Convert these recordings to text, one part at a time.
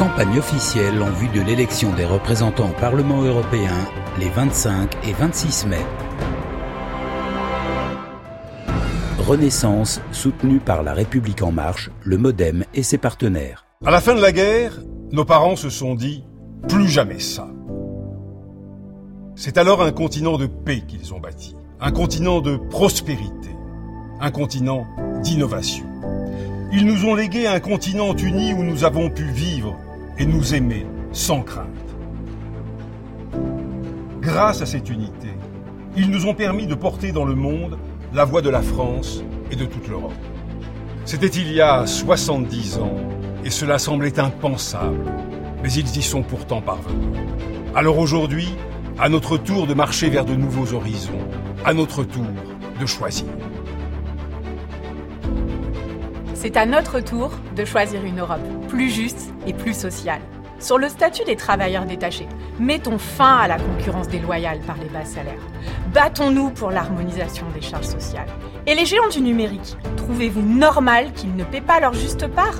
Campagne officielle en vue de l'élection des représentants au Parlement européen les 25 et 26 mai. Renaissance soutenue par la République en marche, le Modem et ses partenaires. À la fin de la guerre, nos parents se sont dit plus jamais ça. C'est alors un continent de paix qu'ils ont bâti, un continent de prospérité, un continent d'innovation. Ils nous ont légué un continent uni où nous avons pu vivre et nous aimer sans crainte. Grâce à cette unité, ils nous ont permis de porter dans le monde la voix de la France et de toute l'Europe. C'était il y a 70 ans et cela semblait impensable, mais ils y sont pourtant parvenus. Alors aujourd'hui, à notre tour de marcher vers de nouveaux horizons, à notre tour de choisir. C'est à notre tour de choisir une Europe plus juste et plus sociale. Sur le statut des travailleurs détachés, mettons fin à la concurrence déloyale par les bas salaires. Battons-nous pour l'harmonisation des charges sociales. Et les géants du numérique, trouvez-vous normal qu'ils ne paient pas leur juste part?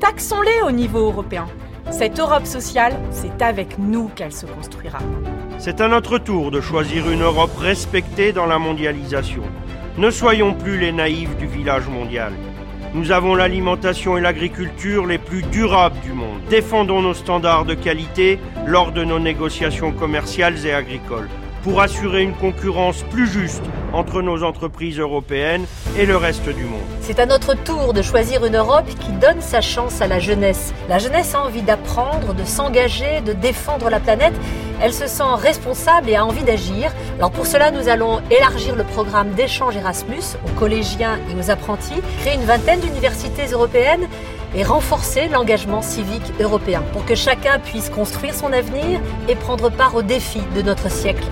Taxons-les au niveau européen. Cette Europe sociale, c'est avec nous qu'elle se construira. C'est à notre tour de choisir une Europe respectée dans la mondialisation. Ne soyons plus les naïfs du village mondial. Nous avons l'alimentation et l'agriculture les plus durables du monde. Défendons nos standards de qualité lors de nos négociations commerciales et agricoles pour assurer une concurrence plus juste entre nos entreprises européennes et le reste du monde. C'est à notre tour de choisir une Europe qui donne sa chance à la jeunesse. La jeunesse a envie d'apprendre, de s'engager, de défendre la planète. Elle se sent responsable et a envie d'agir. Alors pour cela, nous allons élargir le programme d'échange Erasmus aux collégiens et aux apprentis, créer une vingtaine d'universités européennes et renforcer l'engagement civique européen pour que chacun puisse construire son avenir et prendre part aux défis de notre siècle.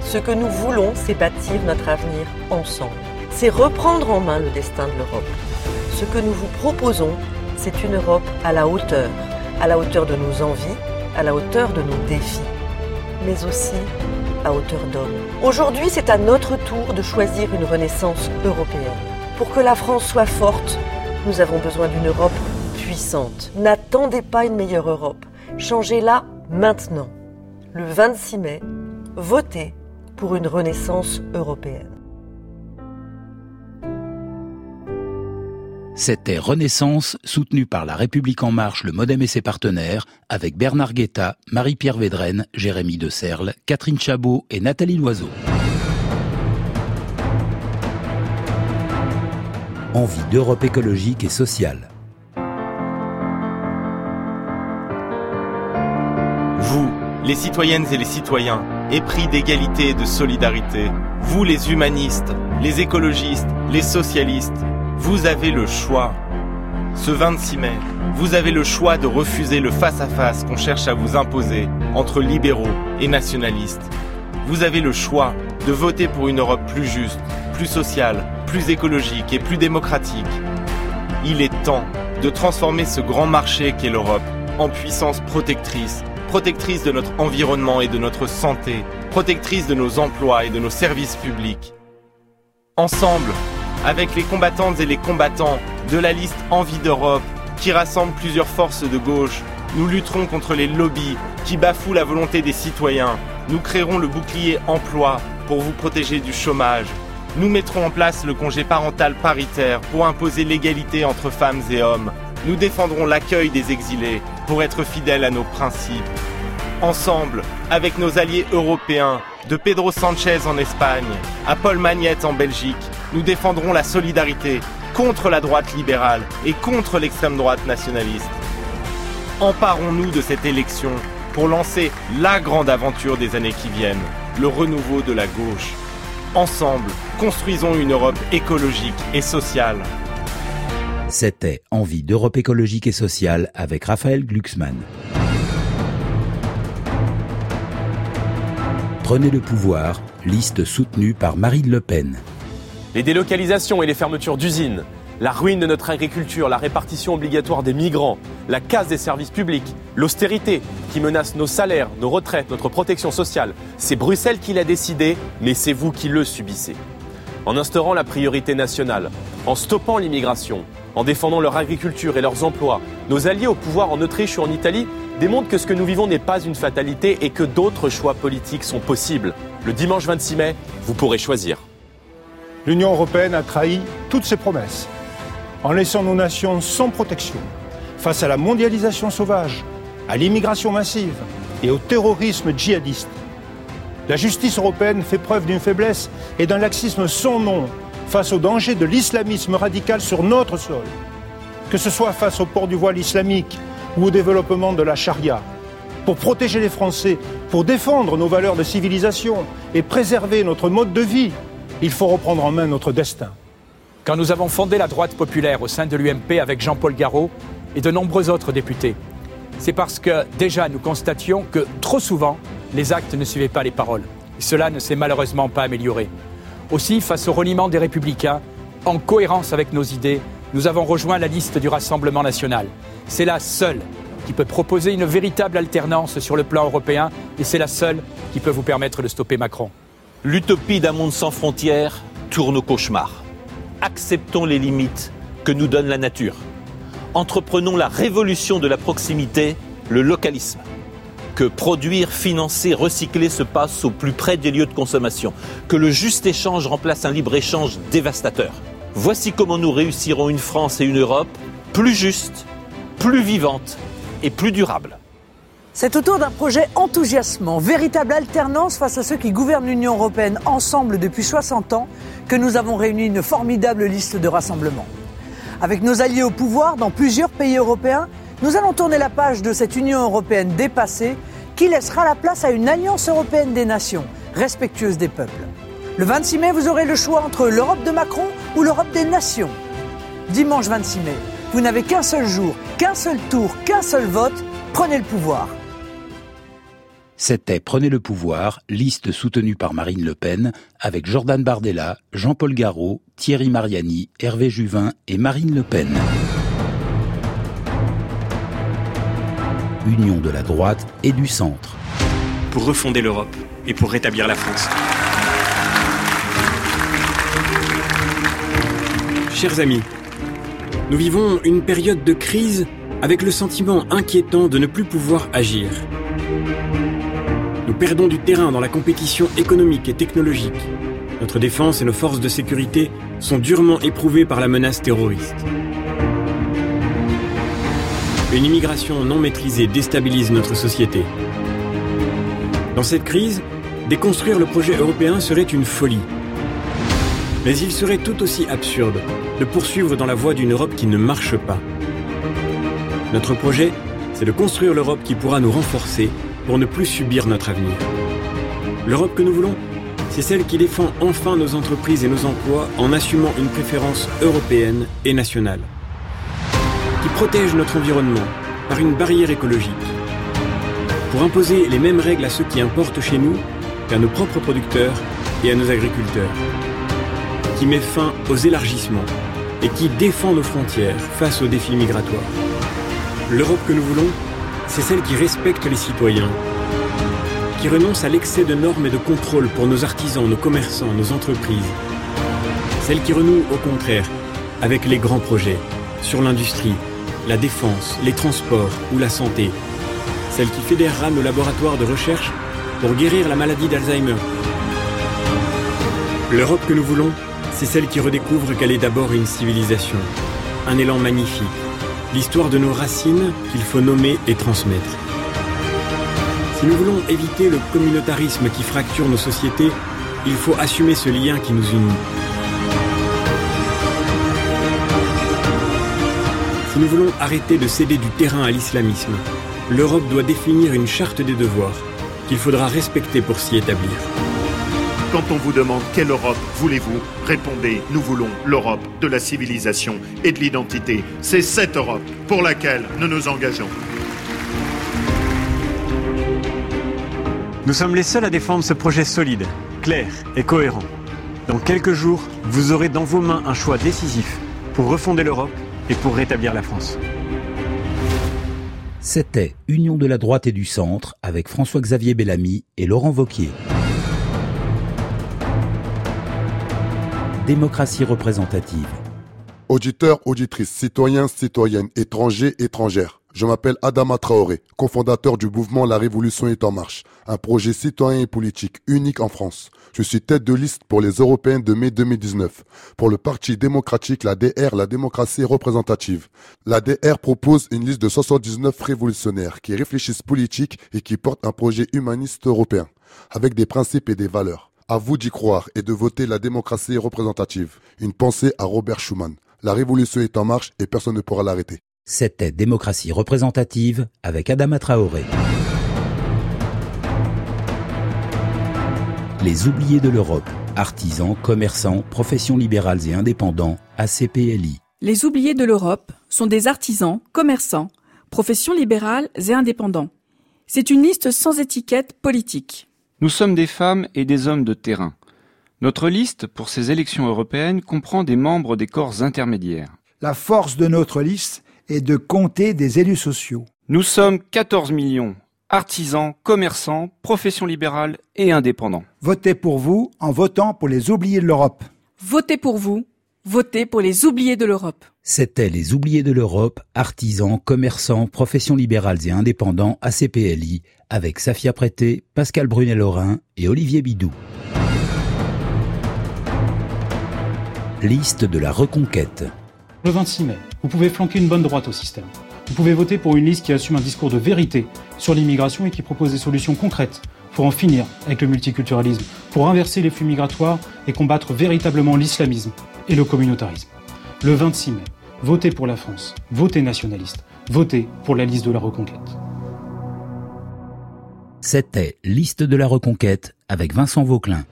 Ce que nous voulons, c'est bâtir notre avenir ensemble. C'est reprendre en main le destin de l'Europe. Ce que nous vous proposons, c'est une Europe à la hauteur, à la hauteur de nos envies, à la hauteur de nos défis, mais aussi à hauteur d'homme. Aujourd'hui, c'est à notre tour de choisir une renaissance européenne. Pour que la France soit forte, nous avons besoin d'une Europe puissante. N'attendez pas une meilleure Europe. Changez-la maintenant. Le 26 mai, votez pour une renaissance européenne. C'était Renaissance, soutenue par La République En Marche, le Modem et ses partenaires, avec Bernard Guetta, Marie-Pierre Védrenne, Jérémy De Serle, Catherine Chabot et Nathalie Loiseau. Envie d'Europe écologique et sociale. Vous, les citoyennes et les citoyens, épris d'égalité et de solidarité, vous les humanistes, les écologistes, les socialistes, vous avez le choix. Ce 26 mai, vous avez le choix de refuser le face-à-face qu'on cherche à vous imposer entre libéraux et nationalistes. Vous avez le choix de voter pour une Europe plus juste, plus sociale, plus écologique et plus démocratique. Il est temps de transformer ce grand marché qu'est l'Europe en puissance protectrice protectrice de notre environnement et de notre santé, protectrice de nos emplois et de nos services publics. Ensemble, avec les combattantes et les combattants de la liste Envie d'Europe, qui rassemble plusieurs forces de gauche, nous lutterons contre les lobbies qui bafouent la volonté des citoyens. Nous créerons le bouclier emploi pour vous protéger du chômage. Nous mettrons en place le congé parental paritaire pour imposer l'égalité entre femmes et hommes. Nous défendrons l'accueil des exilés pour être fidèles à nos principes. Ensemble, avec nos alliés européens, de Pedro Sanchez en Espagne à Paul Magnette en Belgique, nous défendrons la solidarité contre la droite libérale et contre l'extrême droite nationaliste. Emparons-nous de cette élection pour lancer la grande aventure des années qui viennent, le renouveau de la gauche. Ensemble, construisons une Europe écologique et sociale. C'était Envie d'Europe écologique et sociale avec Raphaël Glucksmann. Prenez le pouvoir, liste soutenue par Marine Le Pen. Les délocalisations et les fermetures d'usines, la ruine de notre agriculture, la répartition obligatoire des migrants, la casse des services publics, l'austérité qui menace nos salaires, nos retraites, notre protection sociale, c'est Bruxelles qui l'a décidé, mais c'est vous qui le subissez. En instaurant la priorité nationale, en stoppant l'immigration, en défendant leur agriculture et leurs emplois, nos alliés au pouvoir en Autriche ou en Italie démontrent que ce que nous vivons n'est pas une fatalité et que d'autres choix politiques sont possibles. Le dimanche 26 mai, vous pourrez choisir. L'Union européenne a trahi toutes ses promesses en laissant nos nations sans protection face à la mondialisation sauvage, à l'immigration massive et au terrorisme djihadiste. La justice européenne fait preuve d'une faiblesse et d'un laxisme sans nom face au danger de l'islamisme radical sur notre sol, que ce soit face au port du voile islamique ou au développement de la charia. Pour protéger les Français, pour défendre nos valeurs de civilisation et préserver notre mode de vie, il faut reprendre en main notre destin. Quand nous avons fondé la droite populaire au sein de l'UMP avec Jean-Paul Garot et de nombreux autres députés, c'est parce que déjà nous constations que trop souvent, les actes ne suivaient pas les paroles. Et cela ne s'est malheureusement pas amélioré. Aussi, face au reniement des républicains, en cohérence avec nos idées, nous avons rejoint la liste du Rassemblement national. C'est la seule qui peut proposer une véritable alternance sur le plan européen et c'est la seule qui peut vous permettre de stopper Macron. L'utopie d'un monde sans frontières tourne au cauchemar. Acceptons les limites que nous donne la nature. Entreprenons la révolution de la proximité, le localisme que produire, financer, recycler se passe au plus près des lieux de consommation, que le juste échange remplace un libre-échange dévastateur. Voici comment nous réussirons une France et une Europe plus justes, plus vivantes et plus durables. C'est autour d'un projet enthousiasmant, véritable alternance face à ceux qui gouvernent l'Union européenne ensemble depuis 60 ans, que nous avons réuni une formidable liste de rassemblements. Avec nos alliés au pouvoir dans plusieurs pays européens, nous allons tourner la page de cette Union européenne dépassée qui laissera la place à une alliance européenne des nations, respectueuse des peuples. Le 26 mai, vous aurez le choix entre l'Europe de Macron ou l'Europe des nations. Dimanche 26 mai, vous n'avez qu'un seul jour, qu'un seul tour, qu'un seul vote. Prenez le pouvoir. C'était Prenez le pouvoir, liste soutenue par Marine Le Pen, avec Jordan Bardella, Jean-Paul Garot, Thierry Mariani, Hervé Juvin et Marine Le Pen. Union de la droite et du centre. Pour refonder l'Europe et pour rétablir la France. Chers amis, nous vivons une période de crise avec le sentiment inquiétant de ne plus pouvoir agir. Nous perdons du terrain dans la compétition économique et technologique. Notre défense et nos forces de sécurité sont durement éprouvées par la menace terroriste. Une immigration non maîtrisée déstabilise notre société. Dans cette crise, déconstruire le projet européen serait une folie. Mais il serait tout aussi absurde de poursuivre dans la voie d'une Europe qui ne marche pas. Notre projet, c'est de construire l'Europe qui pourra nous renforcer pour ne plus subir notre avenir. L'Europe que nous voulons, c'est celle qui défend enfin nos entreprises et nos emplois en assumant une préférence européenne et nationale. Qui protège notre environnement par une barrière écologique. Pour imposer les mêmes règles à ceux qui importent chez nous qu'à nos propres producteurs et à nos agriculteurs. Qui met fin aux élargissements et qui défend nos frontières face aux défis migratoires. L'Europe que nous voulons, c'est celle qui respecte les citoyens, qui renonce à l'excès de normes et de contrôles pour nos artisans, nos commerçants, nos entreprises. Celle qui renoue, au contraire, avec les grands projets sur l'industrie, la défense, les transports ou la santé. Celle qui fédérera nos laboratoires de recherche pour guérir la maladie d'Alzheimer. L'Europe que nous voulons, c'est celle qui redécouvre qu'elle est d'abord une civilisation, un élan magnifique, l'histoire de nos racines qu'il faut nommer et transmettre. Si nous voulons éviter le communautarisme qui fracture nos sociétés, il faut assumer ce lien qui nous unit. Si nous voulons arrêter de céder du terrain à l'islamisme, l'Europe doit définir une charte des devoirs qu'il faudra respecter pour s'y établir. Quand on vous demande quelle Europe voulez-vous, répondez nous voulons l'Europe de la civilisation et de l'identité. C'est cette Europe pour laquelle nous nous engageons. Nous sommes les seuls à défendre ce projet solide, clair et cohérent. Dans quelques jours, vous aurez dans vos mains un choix décisif pour refonder l'Europe et pour rétablir la France. C'était Union de la droite et du centre avec François-Xavier Bellamy et Laurent Vauquier. Démocratie représentative. Auditeurs, auditrices, citoyens, citoyennes, étrangers, étrangères. Je m'appelle Adama Traoré, cofondateur du mouvement La Révolution est en marche, un projet citoyen et politique unique en France. Je suis tête de liste pour les européennes de mai 2019. Pour le Parti démocratique, la DR, la démocratie représentative. La DR propose une liste de 79 révolutionnaires qui réfléchissent politique et qui portent un projet humaniste européen, avec des principes et des valeurs. À vous d'y croire et de voter la démocratie représentative. Une pensée à Robert Schuman. La révolution est en marche et personne ne pourra l'arrêter. C'était Démocratie représentative avec Adama Traoré. Les oubliés de l'Europe, artisans, commerçants, professions libérales et indépendants, ACPLI. Les oubliés de l'Europe sont des artisans, commerçants, professions libérales et indépendants. C'est une liste sans étiquette politique. Nous sommes des femmes et des hommes de terrain. Notre liste pour ces élections européennes comprend des membres des corps intermédiaires. La force de notre liste est de compter des élus sociaux. Nous sommes 14 millions, artisans, commerçants, professions libérales et indépendants. Votez pour vous en votant pour les oubliés de l'Europe. Votez pour vous, votez pour les oubliés de l'Europe. C'était les oubliés de l'Europe, artisans, commerçants, professions libérales et indépendants, ACPLI, avec Safia Prété, Pascal Brunet-Laurin et Olivier Bidou. Liste de la reconquête. Le 26 mai, vous pouvez flanquer une bonne droite au système. Vous pouvez voter pour une liste qui assume un discours de vérité sur l'immigration et qui propose des solutions concrètes pour en finir avec le multiculturalisme, pour inverser les flux migratoires et combattre véritablement l'islamisme et le communautarisme. Le 26 mai, votez pour la France, votez nationaliste, votez pour la liste de la reconquête. C'était Liste de la reconquête avec Vincent Vauclin.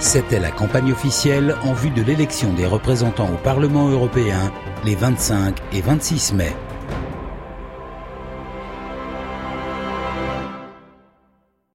C'était la campagne officielle en vue de l'élection des représentants au Parlement européen les 25 et 26 mai.